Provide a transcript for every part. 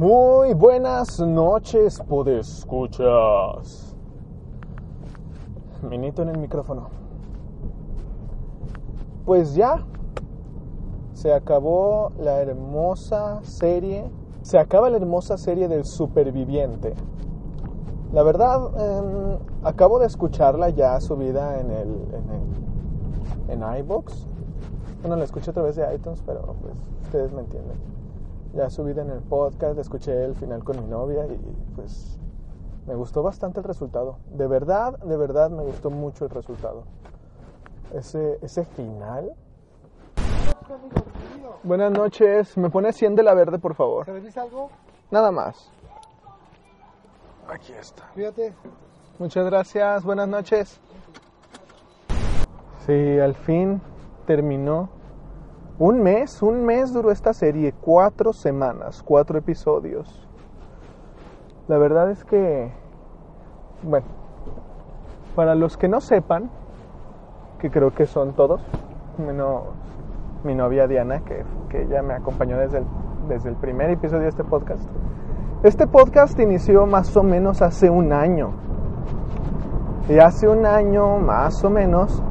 Muy buenas noches, podescuchas. Minito en el micrófono. Pues ya se acabó la hermosa serie. Se acaba la hermosa serie del superviviente. La verdad, em, acabo de escucharla ya subida en el, en el en. Bueno, la escuché a través de iTunes, pero pues ustedes me entienden. Ya subida en el podcast, escuché el final con mi novia y pues me gustó bastante el resultado. De verdad, de verdad me gustó mucho el resultado. Ese, ese final. Buenas noches, me pone 100 de la verde, por favor. ¿Se algo? Nada más. Aquí está. Fíjate. Muchas gracias, buenas noches. Sí, al fin terminó. Un mes, un mes duró esta serie, cuatro semanas, cuatro episodios. La verdad es que, bueno, para los que no sepan, que creo que son todos, menos mi novia Diana, que, que ella me acompañó desde el, desde el primer episodio de este podcast. Este podcast inició más o menos hace un año. Y hace un año, más o menos,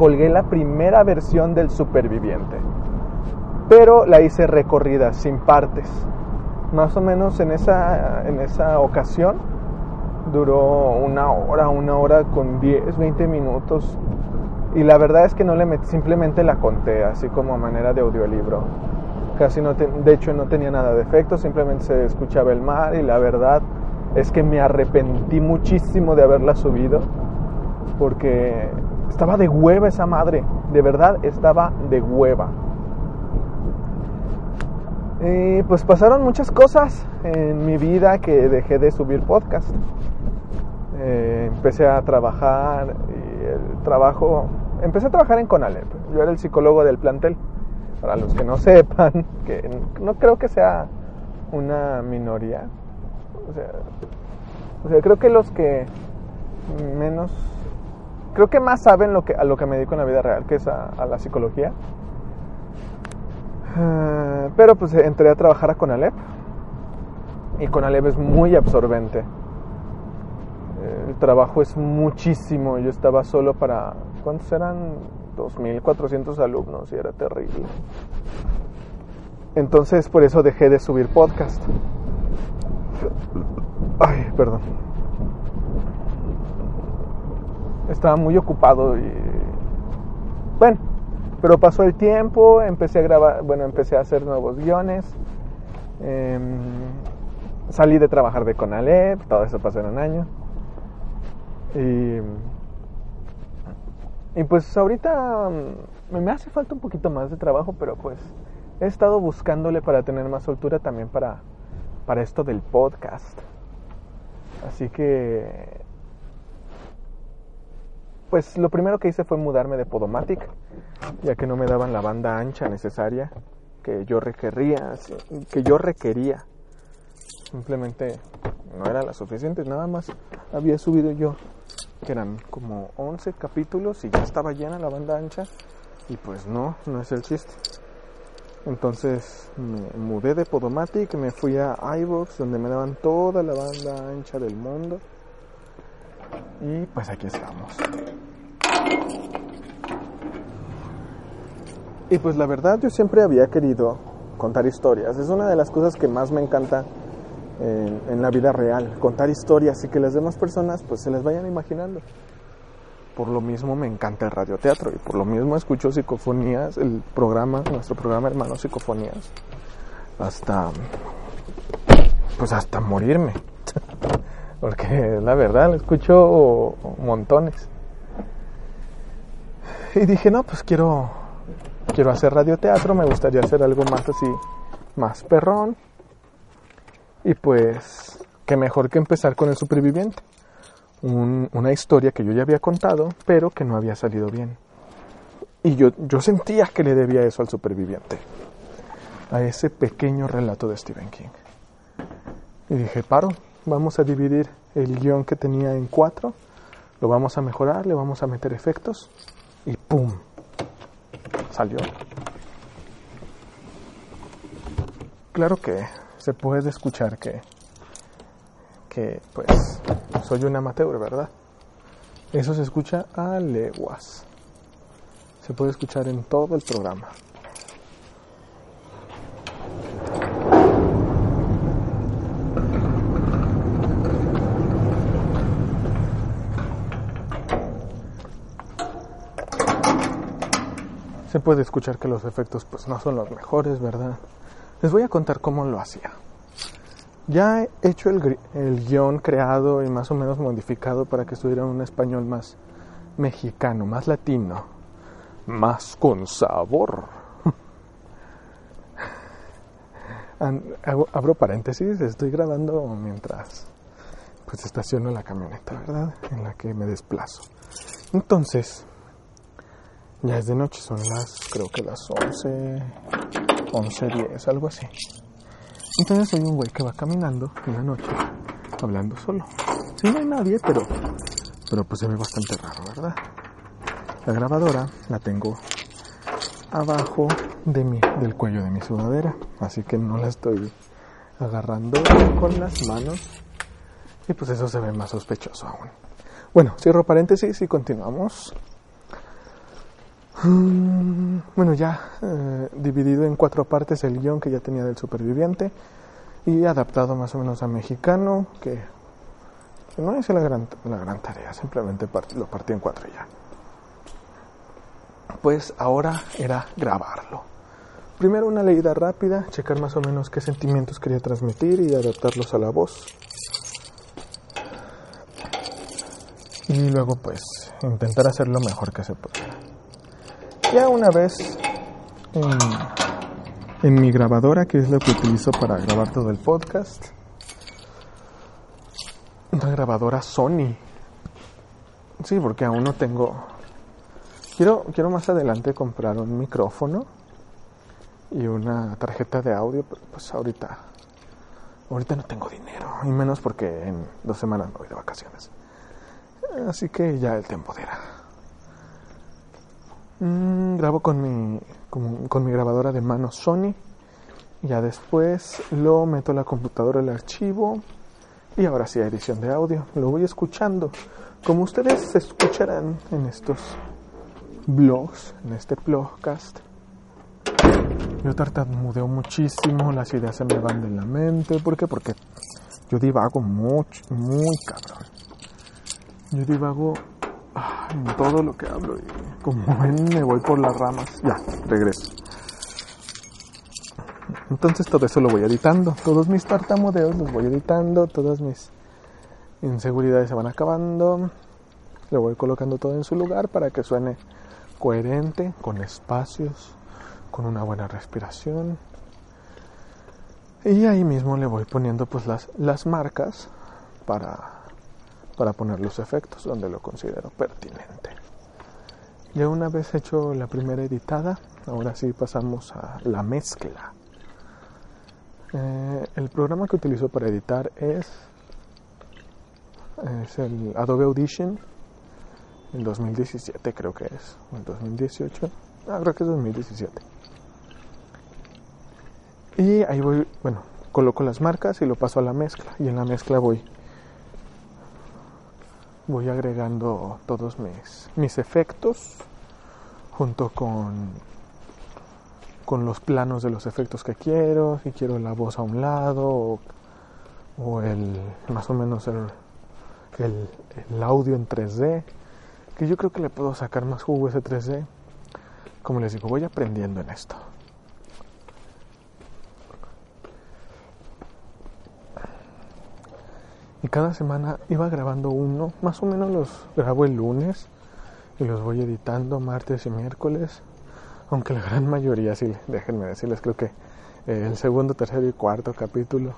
colgué la primera versión del Superviviente. Pero la hice recorrida, sin partes. Más o menos en esa, en esa ocasión duró una hora, una hora con 10, 20 minutos. Y la verdad es que no le metí, simplemente la conté, así como a manera de audiolibro. Casi no, de hecho no tenía nada de efecto, simplemente se escuchaba el mar y la verdad es que me arrepentí muchísimo de haberla subido porque estaba de hueva esa madre, de verdad estaba de hueva. Y pues pasaron muchas cosas en mi vida que dejé de subir podcast. Eh, empecé a trabajar y el trabajo, empecé a trabajar en Conalep. Yo era el psicólogo del plantel. Para los que no sepan, que no creo que sea una minoría. O sea, o sea creo que los que menos creo que más saben a lo que me dedico en la vida real, que es a, la psicología. Uh, pero pues entré a trabajar a Conalep. Y Conalep es muy absorbente. El trabajo es muchísimo. Yo estaba solo para... ¿Cuántos eran? 2.400 alumnos y era terrible. Entonces por eso dejé de subir podcast. Ay, perdón estaba muy ocupado y bueno, pero pasó el tiempo, empecé a grabar, bueno, empecé a hacer nuevos guiones, eh, salí de trabajar de Conalep, todo eso pasó en un año. Y, y pues ahorita me hace falta un poquito más de trabajo, pero pues he estado buscándole para tener más soltura también para, para esto del podcast. Así que pues lo primero que hice fue mudarme de Podomatic, ya que no me daban la banda ancha necesaria que yo requería, que yo requería. Simplemente no era la suficiente, nada más había subido yo, que eran como 11 capítulos y ya estaba llena la banda ancha y pues no, no es el chiste. Entonces me mudé de Podomatic, me fui a iVoox donde me daban toda la banda ancha del mundo y pues aquí estamos. Y pues la verdad yo siempre había querido contar historias. Es una de las cosas que más me encanta en, la vida real. Contar historias y que las demás personas pues se las vayan imaginando. Por lo mismo me encanta el radioteatro y por lo mismo escucho psicofonías, el programa, nuestro programa hermano Psicofonías. Hasta pues hasta morirme. porque la verdad lo escucho montones. Y dije, no, pues quiero, quiero hacer radioteatro, me gustaría hacer algo más así, más perrón. Y pues, qué mejor que empezar con el superviviente. una historia que yo ya había contado, pero que no había salido bien. Y yo, yo sentía que le debía eso al superviviente, a ese pequeño relato de Stephen King. Y dije, paro, vamos a dividir el guion que tenía en cuatro, lo vamos a mejorar, le vamos a meter efectos y ¡pum! Salió. Claro que se puede escuchar que, que pues soy un amateur, ¿verdad? Eso se escucha a leguas. Se puede escuchar en todo el programa. Puede escuchar que los efectos pues no son los mejores, ¿verdad? Les voy a contar cómo lo hacía. Ya he hecho el, el guion creado y más o menos modificado para que estuviera un español más mexicano, más latino, más con sabor. abro paréntesis, estoy grabando mientras pues estaciono la camioneta, ¿verdad? En la que me desplazo. Entonces, ya es de noche, son las, creo que las 11, 11, 10, algo así. Entonces hay un güey que va caminando en la noche, hablando solo. Sí, no hay nadie, pero, pero pues se ve bastante raro, ¿verdad? La grabadora la tengo abajo de mi, del cuello de mi sudadera, así que no la estoy agarrando con las manos y pues eso se ve más sospechoso aún. Bueno, cierro paréntesis y continuamos. Mm, bueno, ya eh, dividido en cuatro partes el guion que ya tenía del superviviente y adaptado más o menos a mexicano, que, no es la gran, la gran tarea, simplemente lo partí en cuatro ya. Pues ahora era grabarlo. Primero una leída rápida, checar más o menos qué sentimientos quería transmitir y adaptarlos a la voz. Y luego pues intentar hacer lo mejor que se pueda. Ya una vez en, mi grabadora, que es lo que utilizo para grabar todo el podcast, una grabadora Sony. Sí, porque aún no tengo. Quiero, quiero más adelante comprar un micrófono y una tarjeta de audio, pero pues ahorita, ahorita no tengo dinero, y menos porque en dos semanas me voy de vacaciones. Así que ya el tiempo dirá. Mm, grabo con mi, con, mi grabadora de mano Sony. Ya después lo meto a la computadora el archivo. Y ahora sí, edición de audio. Lo voy escuchando. Como ustedes escucharán en estos blogs, en este blogcast. Yo tartamudeo muchísimo, las ideas se me van de la mente. ¿Por qué? Porque yo divago mucho, muy cabrón. Yo divago en todo lo que hablo y como ven me voy por las ramas. Ya, regreso. Entonces todo eso lo voy editando. Todos mis tartamudeos los voy editando. Todas mis inseguridades se van acabando. Lo voy colocando todo en su lugar para que suene coherente, con espacios, con una buena respiración. Y ahí mismo le voy poniendo pues las, las marcas para para poner los efectos donde lo considero pertinente. Ya una vez hecho la primera editada, ahora sí pasamos a la mezcla. Eh, el programa que utilizo para editar es, es el Adobe Audition, el 2017 creo que es, o el 2018, ah, creo que es 2017. Y ahí voy, bueno, coloco las marcas y lo paso a la mezcla, y en la mezcla voy voy agregando todos mis, mis efectos junto con, con los planos de los efectos que quiero, si quiero la voz a un lado o, el más o menos el, el, el, audio en 3D, que yo creo que le puedo sacar más jugo ese 3D. Como les digo, voy aprendiendo en esto. Cada semana iba grabando uno, más o menos los grabo el lunes y los voy editando martes y miércoles, aunque la gran mayoría, sí, déjenme decirles, creo que eh, el segundo, tercero y cuarto capítulo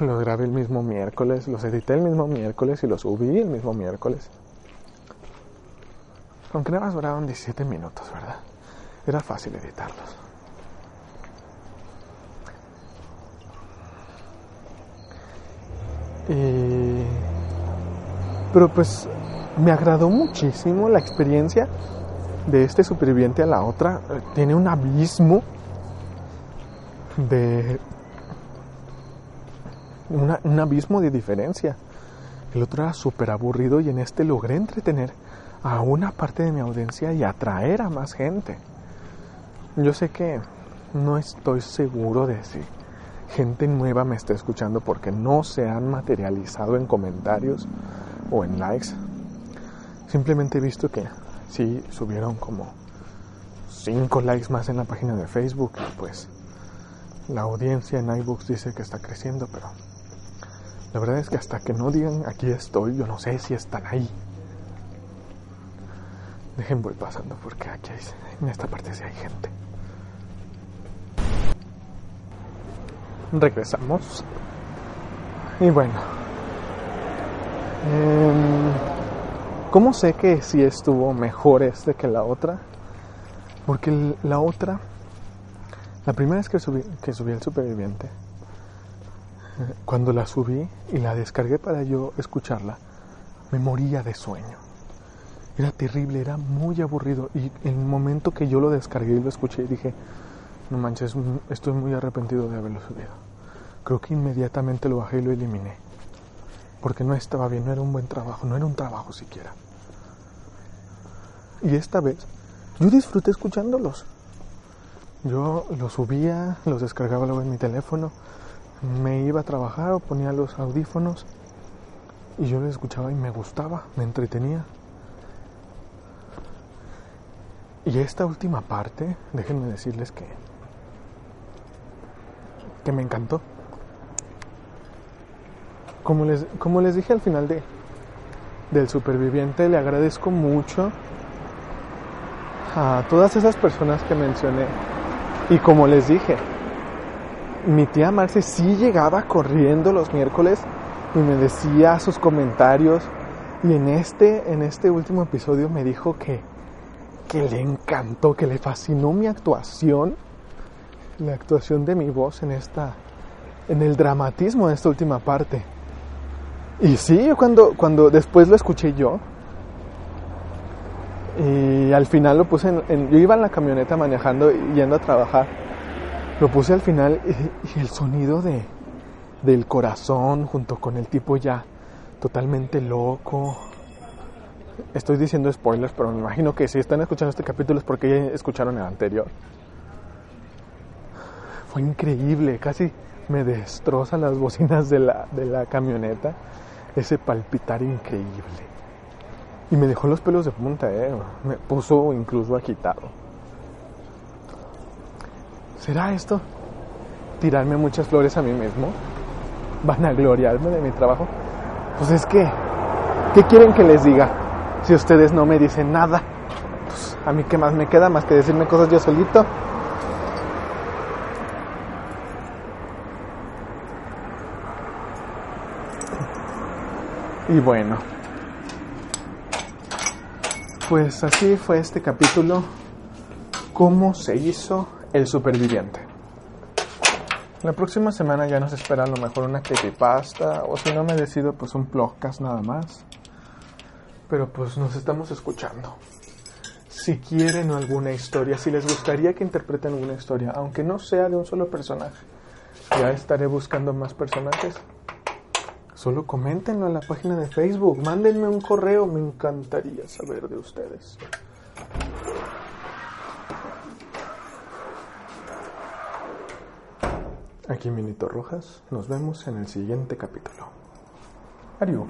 los grabé el mismo miércoles, los edité el mismo miércoles y los subí el mismo miércoles. Aunque nada más duraban 17 minutos, ¿verdad? Era fácil editarlos. Eh, pero pues me agradó muchísimo la experiencia de este superviviente a la otra. Tiene un abismo de, un abismo de diferencia. El otro era súper aburrido y en este logré entretener a una parte de mi audiencia y atraer a más gente. Yo sé que no estoy seguro de si gente nueva me está escuchando porque no se han materializado en comentarios o en likes. Simplemente he visto que sí subieron como 5 likes más en la página de Facebook pues la audiencia en iBooks dice que está creciendo, pero la verdad es que hasta que no digan aquí estoy, yo no sé si están ahí. Dejen voy pasando porque aquí hay, en esta parte sí hay gente. Regresamos. Y bueno. Em, ¿Cómo sé que sí estuvo mejor este que la otra? Porque la otra, la primera vez que subí, que subí el superviviente, cuando la subí y la descargué para yo escucharla, me moría de sueño. Era terrible, era muy aburrido. Y el momento que yo lo descargué y lo escuché, dije, no manches, estoy muy arrepentido de haberlo subido. Creo que inmediatamente lo bajé y lo eliminé. Porque no estaba bien, no era un buen trabajo, no era un trabajo siquiera. Y esta vez, yo disfruté escuchándolos. Yo los subía, los descargaba luego en mi teléfono, me iba a trabajar o ponía los audífonos y yo los escuchaba y me gustaba, me entretenía. Y esta última parte, déjenme decirles que que me encantó. Como les, como les dije al final de, del superviviente, le agradezco mucho a todas esas personas que mencioné. Y como les dije, mi tía Marce sí llegaba corriendo los miércoles y me decía sus comentarios. Y en este, en este último episodio me dijo que, que le encantó, que le fascinó mi actuación, la actuación de mi voz en esta, en el dramatismo de esta última parte. Y sí, cuando, cuando después lo escuché yo, y al final lo puse en, yo iba en la camioneta manejando y yendo a trabajar lo puse al final y, el sonido de, del corazón junto con el tipo ya totalmente loco. Estoy diciendo spoilers, pero me imagino que si están escuchando este capítulo es porque ya escucharon el anterior. Fue increíble, casi me destroza las bocinas de la, de la camioneta. Ese palpitar increíble. Y me dejó los pelos de punta, eh. Me puso incluso agitado. ¿Será esto? ¿Tirarme muchas flores a mí mismo? ¿Van a gloriarme de mi trabajo? Pues es que, ¿qué quieren que les diga? Si ustedes no me dicen nada, pues a mí qué más me queda más que decirme cosas yo solito. Y bueno, pues así fue este capítulo. ¿Cómo se hizo el superviviente. La próxima semana ya nos espera a lo mejor una creepypasta o si no me decido pues un podcast nada más. Pero pues nos estamos escuchando. Si quieren alguna historia, si les gustaría que interpreten alguna historia, aunque no sea de un solo personaje, ya estaré buscando más personajes. Solo coméntenlo en la página de Facebook, mándenme un correo, me encantaría saber de ustedes. Aquí Minito Rojas, nos vemos en el siguiente capítulo. Adiós.